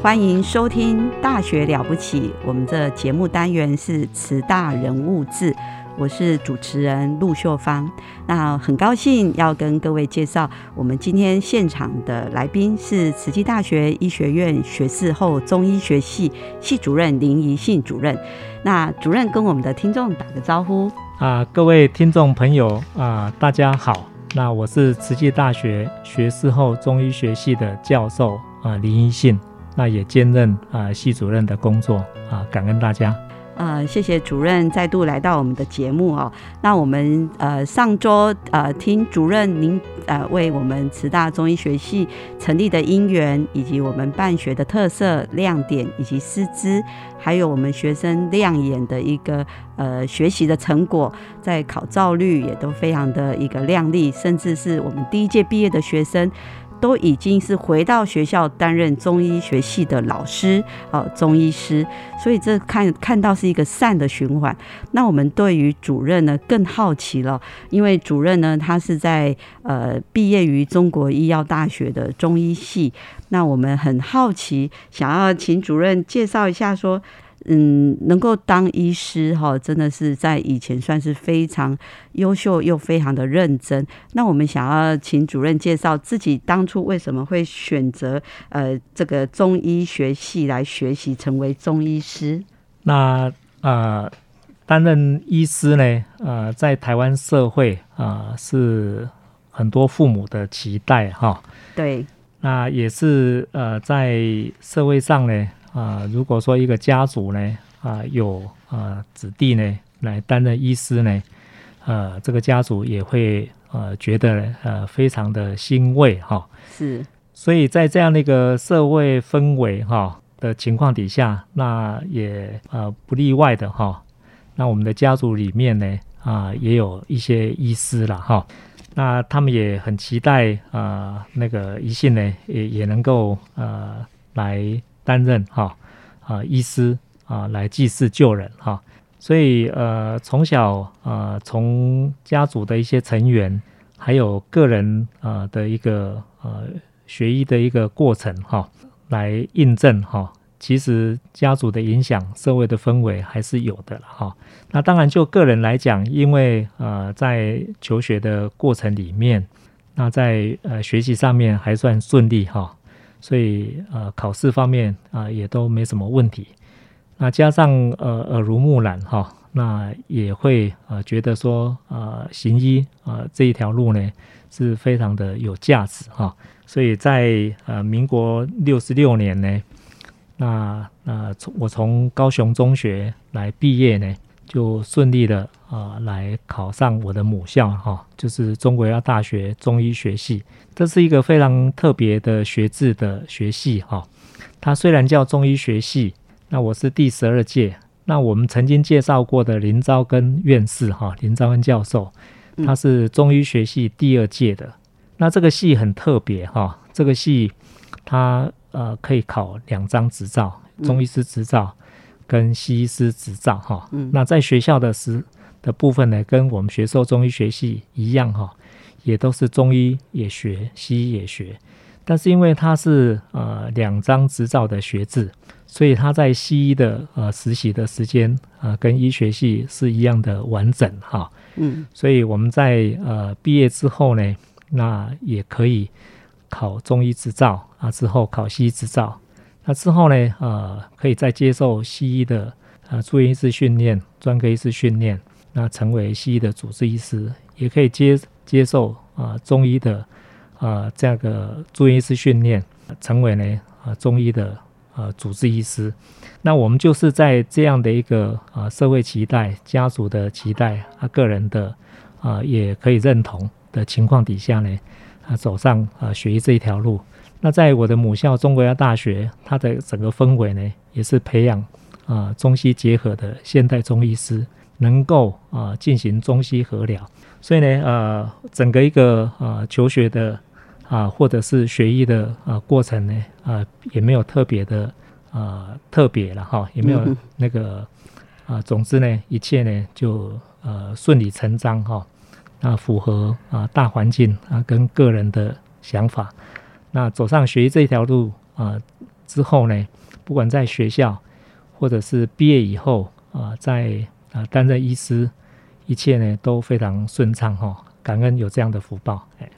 欢迎收听《大学了不起》，我们的节目单元是“慈大人物志”，我是主持人陆秀芳。那很高兴要跟各位介绍，我们今天现场的来宾是慈济大学医学院学士后中医学系系主任林怡信主任。那主任跟我们的听众打个招呼啊，各位听众朋友啊，大家好。那我是慈济大学学士后中医学系的教授啊，林怡信。那也兼任啊系主任的工作啊，感恩大家。呃，谢谢主任再度来到我们的节目哦。那我们呃上周呃听主任您呃为我们慈大中医学系成立的因缘，以及我们办学的特色亮点，以及师资，还有我们学生亮眼的一个呃学习的成果，在考照率也都非常的一个亮丽，甚至是我们第一届毕业的学生。都已经是回到学校担任中医学系的老师，哦，中医师，所以这看看到是一个善的循环。那我们对于主任呢更好奇了，因为主任呢他是在呃毕业于中国医药大学的中医系，那我们很好奇，想要请主任介绍一下说。嗯，能够当医师哈，真的是在以前算是非常优秀又非常的认真。那我们想要请主任介绍自己当初为什么会选择呃这个中医学系来学习成为中医师？那呃，担任医师呢，呃，在台湾社会啊是很多父母的期待哈。对，那也是呃在社会上呢。啊，如果说一个家族呢，啊有啊子弟呢来担任医师呢，呃，这个家族也会呃觉得呃非常的欣慰哈。是，所以在这样的一个社会氛围哈的情况底下，那也呃不例外的哈。那我们的家族里面呢，啊也有一些医师了哈。那他们也很期待啊那个宜信呢也也能够呃来。担任哈啊医师啊来济世救人哈，所以呃从小呃从家族的一些成员，还有个人啊的一个呃学医的一个过程哈，来印证哈，其实家族的影响，社会的氛围还是有的了哈。那当然就个人来讲，因为呃在求学的过程里面，那在呃学习上面还算顺利哈。所以呃，考试方面啊也都没什么问题。那加上呃耳濡目染哈，那也会呃觉得说呃行医啊这一条路呢是非常的有价值哈。所以在呃民国六十六年呢，那那从我从高雄中学来毕业呢。就顺利的啊来考上我的母校哈，就是中国药大学中医学系。这是一个非常特别的学制的学系哈。它虽然叫中医学系，那我是第十二届。那我们曾经介绍过的林昭根院士哈，林昭根教授，他是中医学系第二届的。那这个系很特别哈，这个系它呃可以考两张执照，中医师执照。跟西医师执照哈，那在学校的时的部分呢，跟我们学授中医学系一样哈，也都是中医也学，西医也学。但是因为它是呃两张执照的学制，所以他在西医的呃实习的时间啊，跟医学系是一样的完整哈。嗯，所以我们在呃毕业之后呢，那也可以考中医执照啊，之后考西医执照。那之后呢，呃，可以再接受西医的呃住院医师训练、专科医师训练，那成为西医的主治医师，也可以接接受啊中医的啊这样个住院医师训练，成为呢啊中医的呃主治医师。那我们就是在这样的一个啊社会期待、家族的期待啊个人的啊也可以认同的情况底下呢，啊走上啊学医这一条路。那在我的母校中国药大学，它的整个氛围呢，也是培养啊中西结合的现代中医师，能够啊进行中西合疗。所以呢，呃，整个一个啊求学的啊或者是学医的啊过程呢，啊也没有特别的啊特别了哈，也没有那个啊，总之呢，一切呢就呃顺理成章哈，那符合啊大环境啊跟个人的想法。那走上学医这条路啊之后呢，不管在学校或者是毕业以后啊，在啊担任医师，一切呢都非常顺畅哈，感恩有这样的福报哎。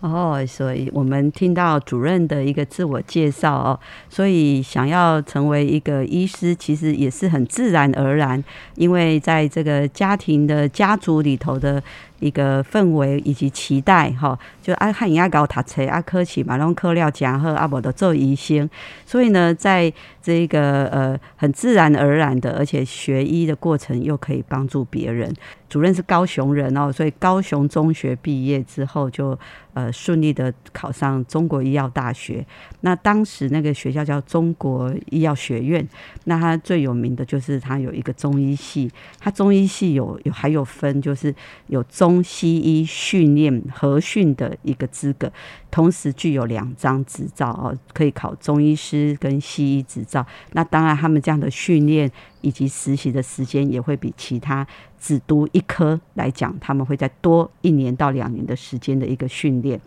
哦，所以我们听到主任的一个自我介绍哦，所以想要成为一个医师，其实也是很自然而然，因为在这个家庭的家族里头的。一个氛围以及期待，哈，就爱看人家搞读册，啊，科起嘛，拢科料讲好，啊，无的做医生，所以呢，在这个呃很自然而然的，而且学医的过程又可以帮助别人。主任是高雄人哦，所以高雄中学毕业之后就呃顺利的考上中国医药大学。那当时那个学校叫中国医药学院，那它最有名的就是它有一个中医系，它中医系有有还有分，就是有中。中西医训练合训的一个资格，同时具有两张执照哦，可以考中医师跟西医执照。那当然，他们这样的训练以及实习的时间也会比其他只读一科来讲，他们会再多一年到两年的时间的一个训练。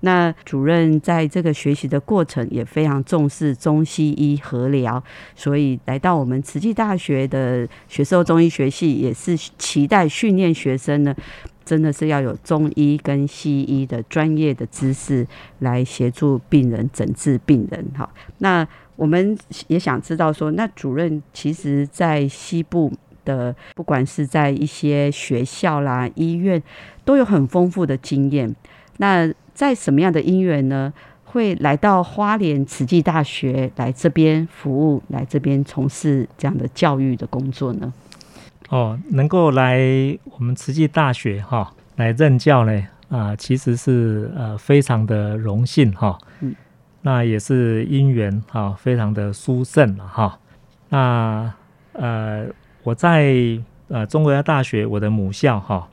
那主任在这个学习的过程也非常重视中西医合疗，所以来到我们慈济大学的学兽中医学系，也是期待训练学生呢，真的是要有中医跟西医的专业的知识来协助病人诊治病人。哈，那我们也想知道说，那主任其实在西部的，不管是在一些学校啦、医院，都有很丰富的经验。那在什么样的因缘呢？会来到花莲慈济大学来这边服务，来这边从事这样的教育的工作呢？哦，能够来我们慈济大学哈来任教呢啊，其实是呃非常的荣幸哈。嗯，那也是因缘哈，非常的殊胜了哈。那呃，我在呃中国药大学我的母校哈，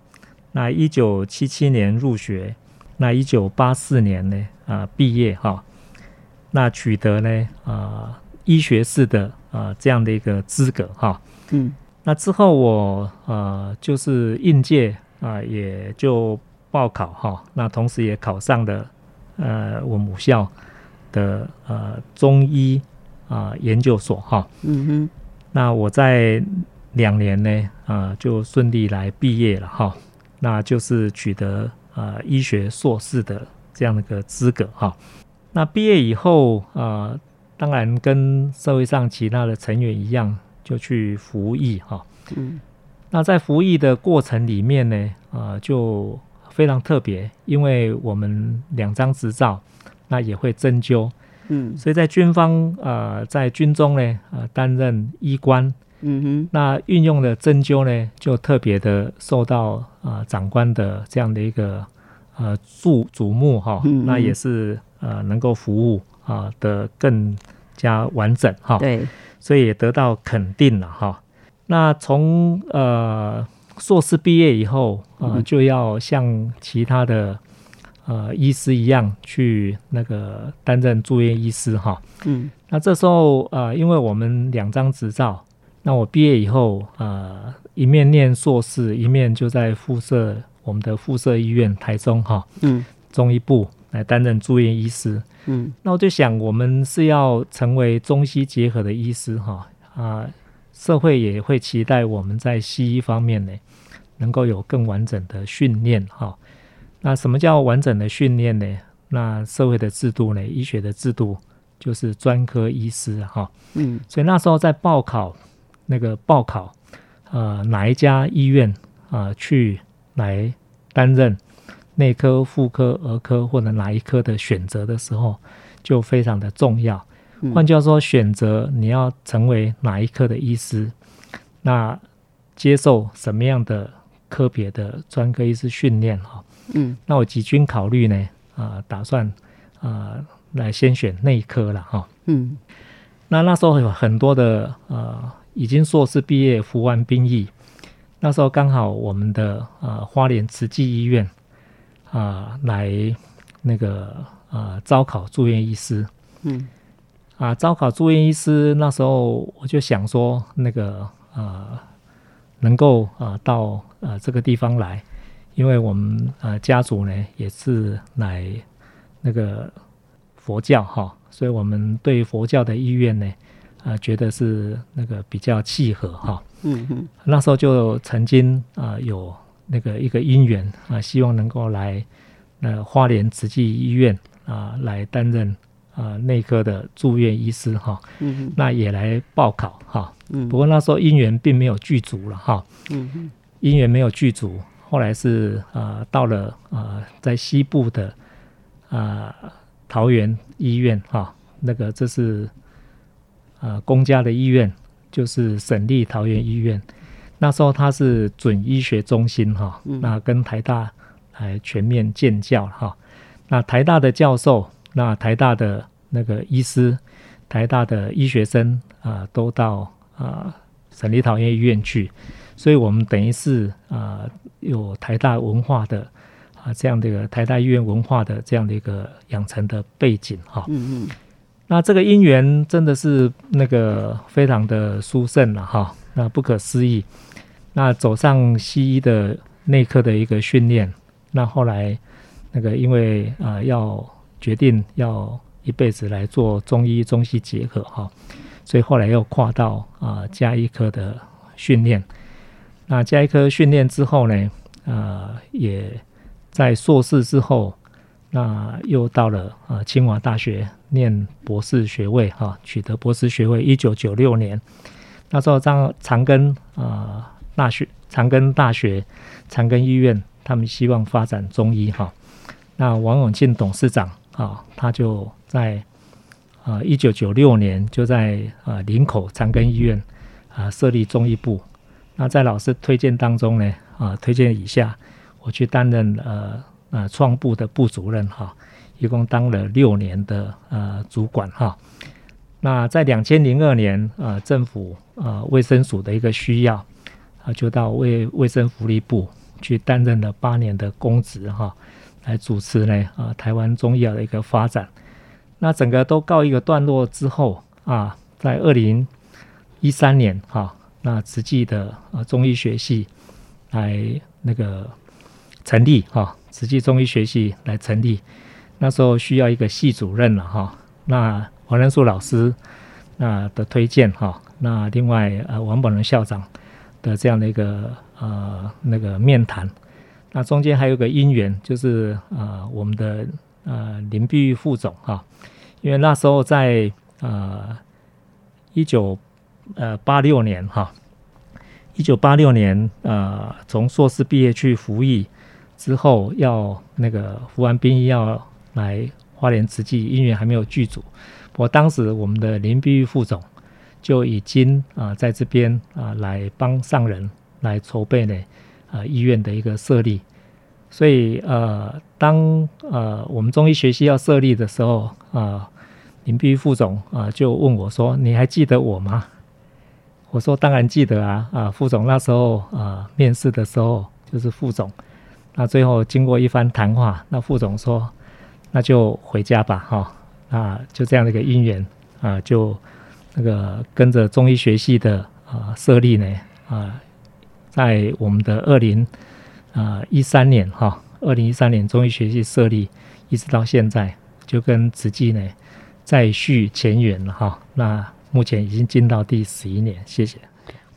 那一九七七年入学。那一九八四年呢，啊，毕业哈，那取得呢，啊，医学士的啊这样的一个资格哈，嗯，那之后我呃就是应届啊，也就报考哈，那同时也考上了呃我母校的呃中医啊研究所哈，嗯哼，那我在两年呢啊就顺利来毕业了哈，那就是取得。啊，医学硕士的这样的一个资格哈，那毕业以后啊，当然跟社会上其他的成员一样，就去服役哈。嗯，那在服役的过程里面呢，啊，就非常特别，因为我们两张执照，那也会针灸，嗯，所以在军方啊，在军中呢，啊，担任医官。嗯哼，那运用的针灸呢，就特别的受到啊长官的这样的一个呃注瞩目哈，那也是呃能够服务啊的更加完整哈，对，所以也得到肯定了哈。那从呃硕士毕业以后啊，就要像其他的呃医师一样去那个担任住院医师哈，嗯，那这时候呃，因为我们两张执照。那我毕业以后，呃，一面念硕士，一面就在附设我们的附设医院台中哈，嗯，中医部来担任住院医师，嗯，那我就想，我们是要成为中西结合的医师哈，啊，社会也会期待我们在西医方面呢，能够有更完整的训练哈。那什么叫完整的训练呢？那社会的制度呢，医学的制度就是专科医师哈。嗯，所以那时候在报考那个报考，呃，哪一家医院啊去来担任内科、妇科、儿科或者哪一科的选择的时候，就非常的重要。换句话说，选择你要成为哪一科的医师，那接受什么样的科别的专科医师训练哈？嗯，那我几经考虑呢，啊，打算啊来先选内科了哈。嗯，那那时候有很多的呃已经硕士毕业服完兵役，那时候刚好我们的呃花莲慈济医院啊来那个呃招考住院医师。嗯。啊，招考住院医师那时候我就想说，那个呃，能够啊到呃这个地方来，因为我们呃家族呢也是来那个佛教哈，所以我们对佛教的意愿呢啊觉得是那个比较契合哈。嗯嗯。那时候就曾经啊有那个一个因缘啊，希望能够来那花莲慈济医院啊来担任。啊，内科的住院医师哈，嗯那也来报考哈，嗯，不过那时候姻缘并没有具足了哈，嗯姻缘没有具足，后来是啊到了啊在西部的啊桃园医院哈，那个这是啊公家的医院，就是省立桃园医院，那时候他是准医学中心哈，那跟台大来全面建教哈，那台大的教授。那台大的那个医师，台大的医学生啊，都到啊省立桃园医院去，所以我们等于是啊有台大文化的啊这样的一个台大医院文化的这样的一个养成的背景哈。嗯嗯。那这个因缘真的是那个非常的殊胜了哈，那不可思议。那走上西医的内科的一个训练，那后来那个因为啊要。决定要一辈子来做中医中西结合哈，所以后来又跨到啊加医科的训练。那加医科训练之后呢，啊也在硕士之后，那又到了啊清华大学念博士学位哈，取得博士学位。一九九六年，那时候长长庚啊大学长庚大学长庚医院，他们希望发展中医哈。那王永庆董事长。啊，他就在啊，一九九六年就在啊林口长庚医院啊设立中医部。那在老师推荐当中呢，啊推荐以下，我去担任呃呃创部的部主任哈，一共当了六年的呃主管哈。那在两千零二年啊，政府啊卫生署的一个需要啊，就到卫卫生福利部去担任了八年的公职哈。来主持呢啊，台湾中医药的一个发展。那整个都告一个段落之后啊，在二零一三年哈，那慈济的啊中医学系来那个成立哈，慈济中医学系来成立。那时候需要一个系主任了哈，那王仁树老师那的推荐哈，那另外呃王本仁校长的这样的一个呃那个面谈。那中间还有个因缘，就是呃我们的呃林碧玉副总哈，因为那时候在呃一九呃八六年哈，一九八六年呃从硕士毕业去服役之后，要那个服完兵役要来花莲慈济，因缘还没有剧组，我当时我们的林碧玉副总就已经啊在这边啊来帮上人来筹备呢。啊，医院的一个设立，所以呃，当呃我们中医学系要设立的时候啊，林碧玉副总啊就问我说：“你还记得我吗？”我说：“当然记得啊！”啊，副总那时候啊面试的时候就是副总，那最后经过一番谈话，那副总说：“那就回家吧，哈，啊，就这样的一个因缘啊，就那个跟着中医学系的啊设立呢啊。”在我们的二零啊一三年哈，二零一三年中医学系设立，一直到现在，就跟慈济呢再续前缘了哈。那目前已经进到第十一年，谢谢。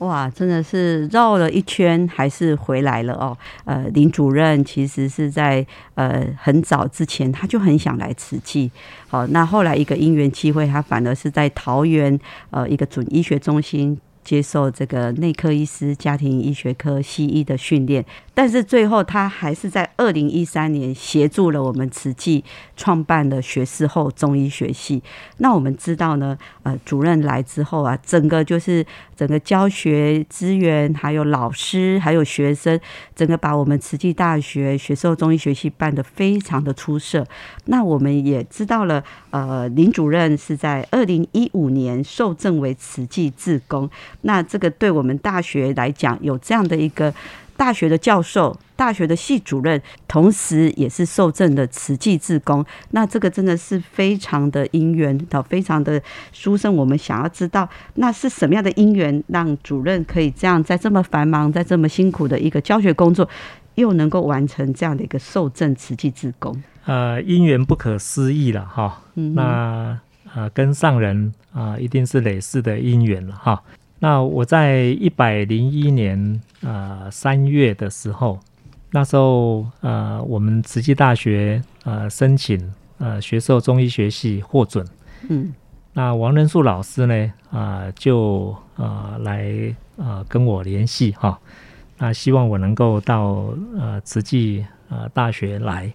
哇，真的是绕了一圈，还是回来了哦。呃，林主任其实是在呃很早之前，他就很想来慈济。好，那后来一个因缘机会，他反而是在桃园呃一个准医学中心。接受这个内科医师、家庭医学科西医的训练，但是最后他还是在二零一三年协助了我们慈济创办了学士后中医学系。那我们知道呢，呃，主任来之后啊，整个就是整个教学资源，还有老师，还有学生，整个把我们慈济大学学士后中医学系办得非常的出色。那我们也知道了，呃，林主任是在二零一五年受赠为慈济志工。那这个对我们大学来讲，有这样的一个大学的教授、大学的系主任，同时也是受赠的慈济志工，那这个真的是非常的因缘，到非常的殊胜。我们想要知道，那是什么样的因缘，让主任可以这样在这么繁忙、在这么辛苦的一个教学工作，又能够完成这样的一个受赠慈济志工？呃，因缘不可思议了哈。那呃，跟上人啊，一定是累世的因缘了哈。那我在一百零一年呃三月的时候，那时候呃我们慈济大学呃申请呃学授中医学系获准，嗯，那王仁树老师呢啊就呃来呃跟我联系哈，那希望我能够到呃慈济呃大学来，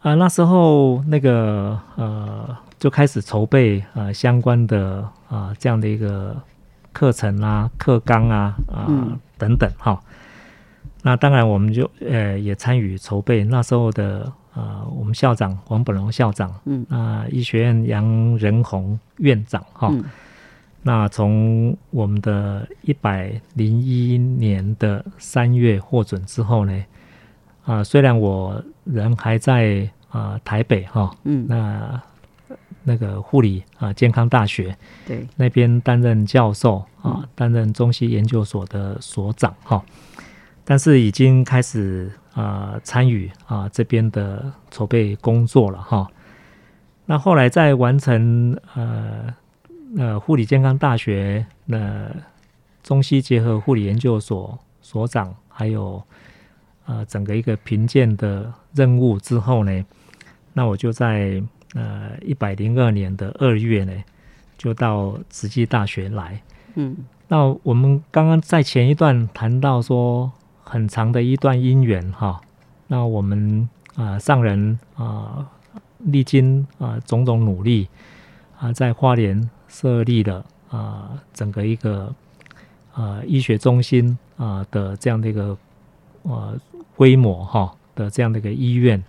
啊那时候那个呃就开始筹备呃相关的啊这样的一个。课程啊，课纲啊，啊等等哈。那当然，我们就呃也参与筹备。那时候的呃，我们校长黄本荣校长，嗯，啊，医学院杨仁宏院长哈。那从我们的一百零一年的三月获准之后呢，啊，虽然我人还在啊台北哈，嗯，那。那个护理啊，健康大学对那边担任教授啊，担任中西研究所的所长哈，但是已经开始啊参与啊这边的筹备工作了哈。那后来在完成呃呃护理健康大学那中西结合护理研究所所长，还有呃整个一个评鉴的任务之后呢，那我就在。呃，一百零二年的二月呢，就到慈济大学来。嗯，那我们刚刚在前一段谈到说，很长的一段姻缘哈。那我们啊上人啊，历经啊种种努力啊，在花莲设立了啊整个一个啊医学中心啊的这样的一个呃规模哈的这样的一个医院。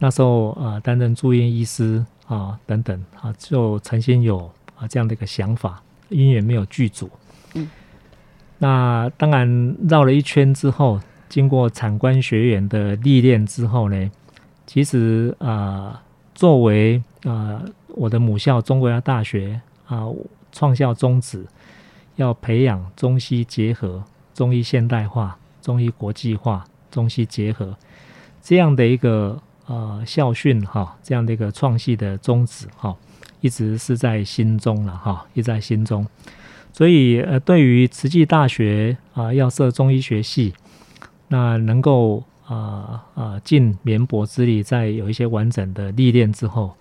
那时候啊，担任住院医师啊，等等啊，就曾经有啊这样的一个想法，因为没有剧组。嗯。那当然绕了一圈之后，经过产官学员的历练之后呢，其实啊，作为啊我的母校中国药大学啊，创校宗旨要培养中西结合、中医现代化、中医国际化、中西结合这样的一个。呃，校训哈，这样的一个创系的宗旨哈，一直是在心中了哈，一直在心中。所以呃，对于慈济大学啊，要设中医学系，那能够啊啊尽绵薄之力，在有一些完整的历练之后，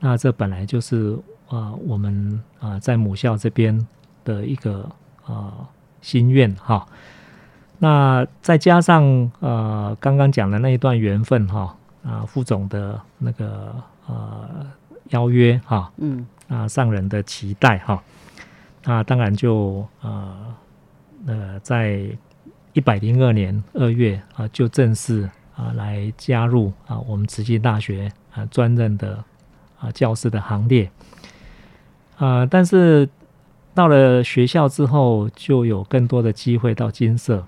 那这本来就是啊我们啊在母校这边的一个啊心愿哈。那再加上呃刚刚讲的那一段缘分哈。啊，副总的那个呃邀约哈，嗯，啊上人的期待哈，那当然就呃呃在一百零二年二月啊，就正式啊来加入啊我们慈济大学啊专任的啊教师的行列，啊，但是到了学校之后，就有更多的机会到金色，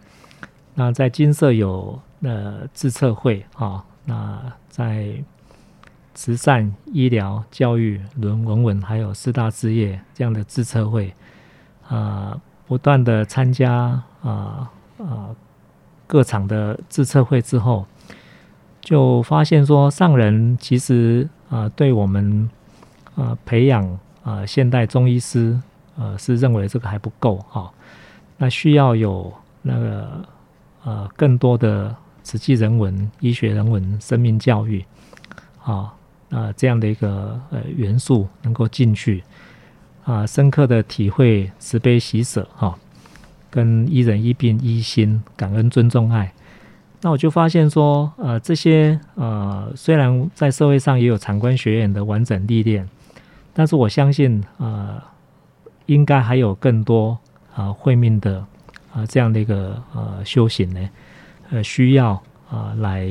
那在金色有呃自测会啊。那在慈善、医疗、教育、伦文文，还有四大事业这样的自测会，啊，不断的参加啊啊各场的自测会之后，就发现说上人其实啊对我们啊培养啊现代中医师，呃是认为这个还不够哈。那需要有那个呃更多的实际人文、医学人文、生命教育，啊，那这样的一个呃元素能够进去，啊，深刻的体会慈悲喜舍哈，跟一人一病一心感恩尊重爱，那我就发现说，呃，这些呃虽然在社会上也有长官学院的完整历练，但是我相信呃应该还有更多。啊，慧命的啊，这样的一个呃修行呢，呃，需要啊来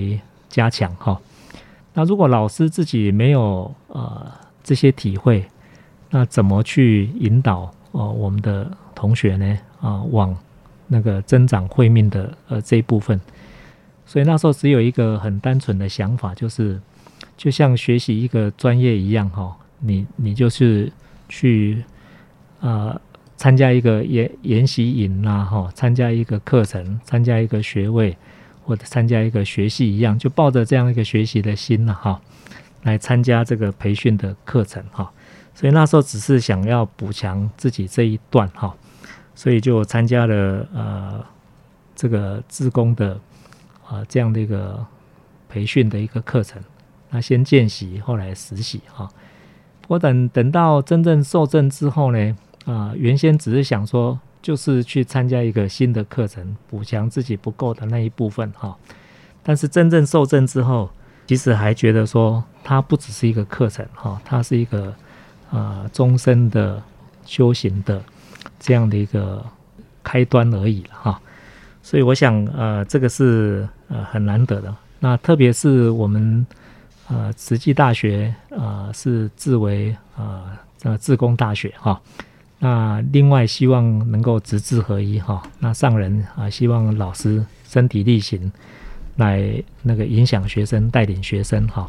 加强哈。那如果老师自己没有呃这些体会，那怎么去引导呃我们的同学呢？啊，往那个增长慧命的呃这一部分。所以那时候只有一个很单纯的想法，就是就像学习一个专业一样哈，你你就是去啊。参加一个研研习营呐，哈，参加一个课程，参加一个学位，或者参加一个学习一样，就抱着这样一个学习的心了，哈，来参加这个培训的课程，哈。所以那时候只是想要补强自己这一段，哈，所以就参加了呃这个自工的啊这样的一个培训的一个课程。那先见习，后来实习，哈。我等等到真正受证之后呢？啊，原先只是想说，就是去参加一个新的课程，补强自己不够的那一部分哈。但是真正受证之后，其实还觉得说，它不只是一个课程哈，它是一个啊终身的修行的这样的一个开端而已哈。所以我想，呃，这个是呃很难得的。那特别是我们呃慈济大学啊，是自为啊呃自工大学哈。那另外希望能够直智合一哈，那上人啊希望老师身体力行，来那个影响学生，带领学生哈。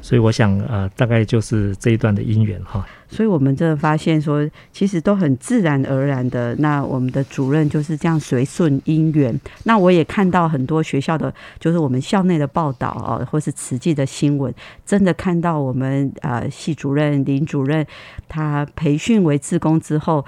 所以我想，呃，大概就是这一段的因缘哈。所以我们这发现说，其实都很自然而然的。那我们的主任就是这样随顺因缘。那我也看到很多学校的，就是我们校内的报道啊，或是实际的新闻，真的看到我们呃系主任、林主任他培训为自工之后。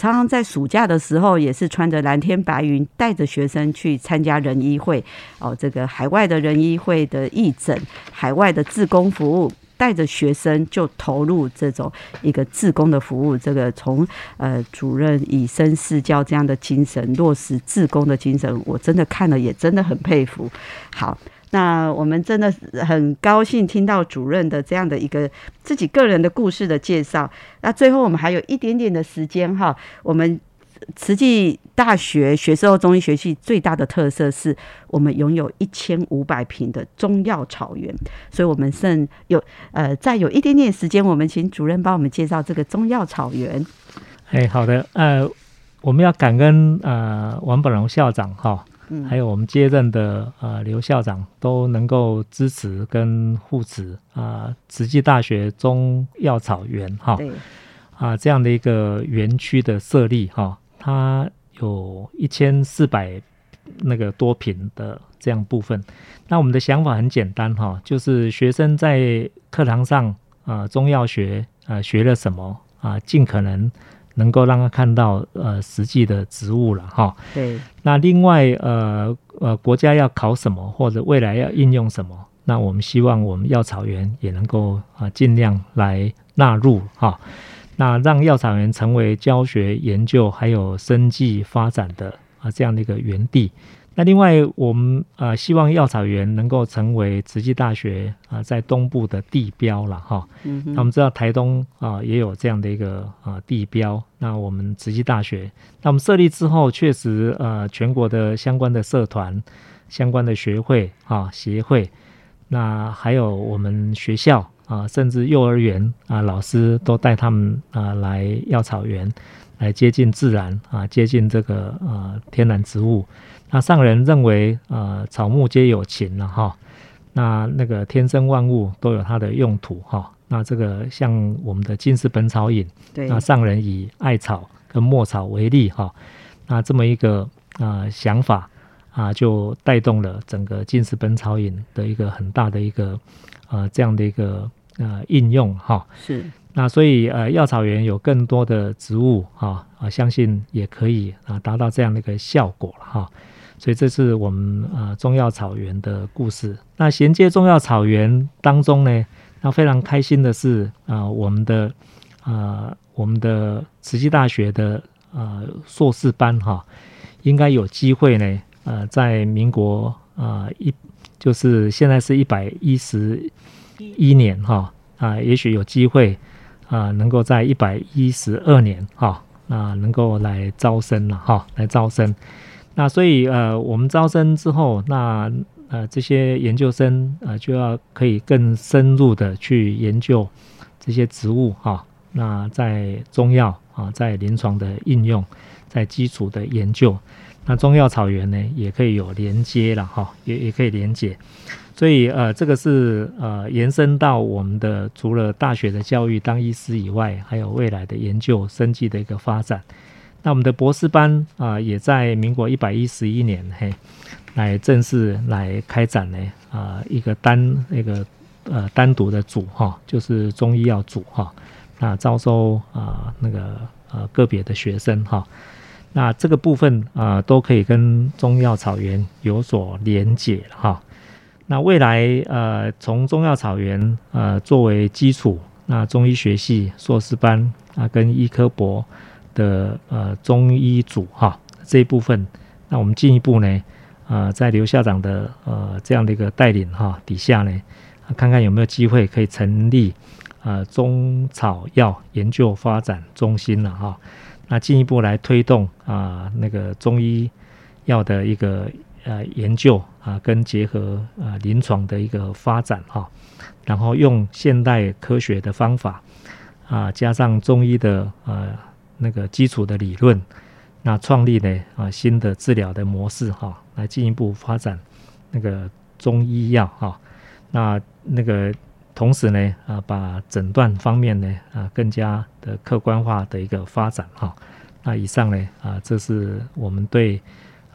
常常在暑假的时候，也是穿着蓝天白云，带着学生去参加人医会哦，这个海外的人医会的义诊，海外的自工服务，带着学生就投入这种一个自工的服务。这个从呃主任以身试教这样的精神，落实自工的精神，我真的看了也真的很佩服。好。那我们真的很高兴听到主任的这样的一个自己个人的故事的介绍。那最后我们还有一点点的时间哈，我们慈济大学学士后中医学系最大的特色是我们拥有一千五百平的中药草原，所以我们剩有呃再有一点点时间，我们请主任帮我们介绍这个中药草原。哎，好的，呃，我们要感恩呃王本荣校长哈。还有我们接任的呃刘校长都能够支持跟护持啊，慈济大学中药草园哈，啊这样的一个园区的设立哈，它有一千四百那个多平的这样部分。那我们的想法很简单哈，就是学生在课堂上啊中药学啊学了什么啊，尽可能。能够让他看到呃实际的植物了哈。对。那另外呃呃国家要考什么或者未来要应用什么，那我们希望我们药草园也能够啊尽量来纳入哈。那让药草园成为教学研究还有生计发展的啊这样的一个园地。那另外，我们呃希望药草园能够成为慈济大学啊在东部的地标了哈。那我们知道台东啊也有这样的一个啊地标。那我们慈济大学，那我们设立之后，确实呃全国的相关的社团、相关的学会啊协会，那还有我们学校啊，甚至幼儿园啊老师都带他们啊来药草园，来接近自然啊，接近这个呃天然植物。那上人认为，呃，草木皆有情了哈。那那个天生万物都有它的用途哈。那这个像我们的《金石本草引》，那上人以艾草跟墨草为例哈。那这么一个啊想法啊，就带动了整个《金石本草引》的一个很大的一个呃这样的一个呃应用哈。是。那所以呃药草园有更多的植物哈啊，相信也可以啊达到这样的一个效果了哈。所以这是我们呃中药草原的故事。那衔接中药草原当中呢，那非常开心的是啊我们的啊我们的慈济大学的呃硕士班哈，应该有机会呢呃在民国啊一就是现在是一百一十一年哈啊，也许有机会。啊，能够在一百一十二年哈，啊，能够来招生了哈，来招生。那所以呃，我们招生之后，那呃这些研究生呃就要可以更深入的去研究这些植物哈。那在中药啊，在临床的应用，在基础的研究，那中药草原呢也可以有连接了哈，也也可以连接。所以，呃，这个是呃延伸到我们的除了大学的教育当医师以外，还有未来的研究生计的一个发展。那我们的博士班啊，也在民国一百一十一年嘿，来正式来开展呢啊一个单那个呃单独的组哈，就是中医药组哈，那招收啊那个呃个别的学生哈，那这个部分啊都可以跟中药草原有所连结哈。那未来，呃，从中药草原，呃，作为基础，那中医学系硕士班啊，跟医科博的呃中医组哈这一部分，那我们进一步呢，呃，在刘校长的呃这样的一个带领哈底下呢，看看有没有机会可以成立呃中草药研究发展中心了哈，那进一步来推动啊那个中医药的一个。呃，研究啊，跟结合啊，临床的一个发展哈，然后用现代科学的方法啊，加上中医的呃那个基础的理论，那创立呢啊新的治疗的模式哈，来进一步发展那个中医药哈，那那个同时呢啊，把诊断方面呢啊更加的客观化的一个发展哈，那以上呢啊，这是我们对。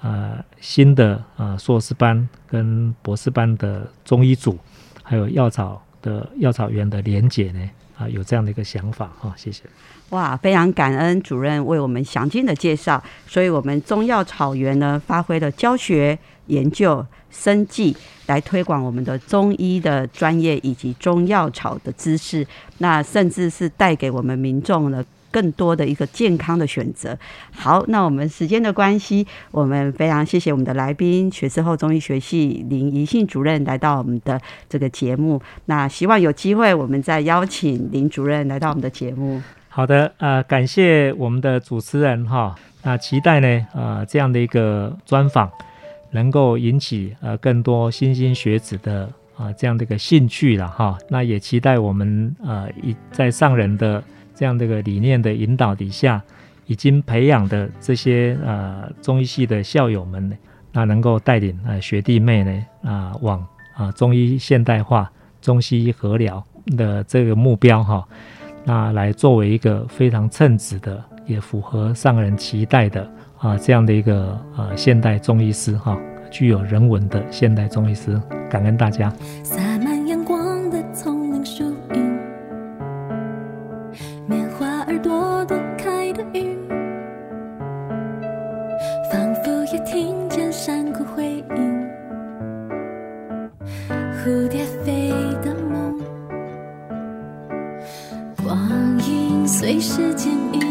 啊，新的啊硕士班跟博士班的中医组，还有药草的药草园的连结呢，啊，有这样的一个想法哈，谢谢。哇，非常感恩主任为我们详尽的介绍，所以我们中药草原呢，发挥了教学、研究、生计来推广我们的中医的专业以及中药草的知识，那甚至是带给我们民众的。更多的一个健康的选择。好，那我们时间的关系，我们非常谢谢我们的来宾，学士后中医学系林怡信主任来到我们的这个节目。那希望有机会，我们再邀请林主任来到我们的节目。好的，呃，感谢我们的主持人哈。那期待呢，呃，这样的一个专访能够引起呃更多新兴学子的啊这样的一个兴趣了哈。那也期待我们呃一在上人的。这样的一个理念的引导底下，已经培养的这些呃中医系的校友们呢，那能够带领呃学弟妹呢啊往啊中医现代化、中西医合疗的这个目标哈，那来作为一个非常称职的，也符合上人期待的啊这样的一个呃现代中医师哈，具有人文的现代中医师，感恩大家。回音，蝴蝶飞的梦，光阴随时间。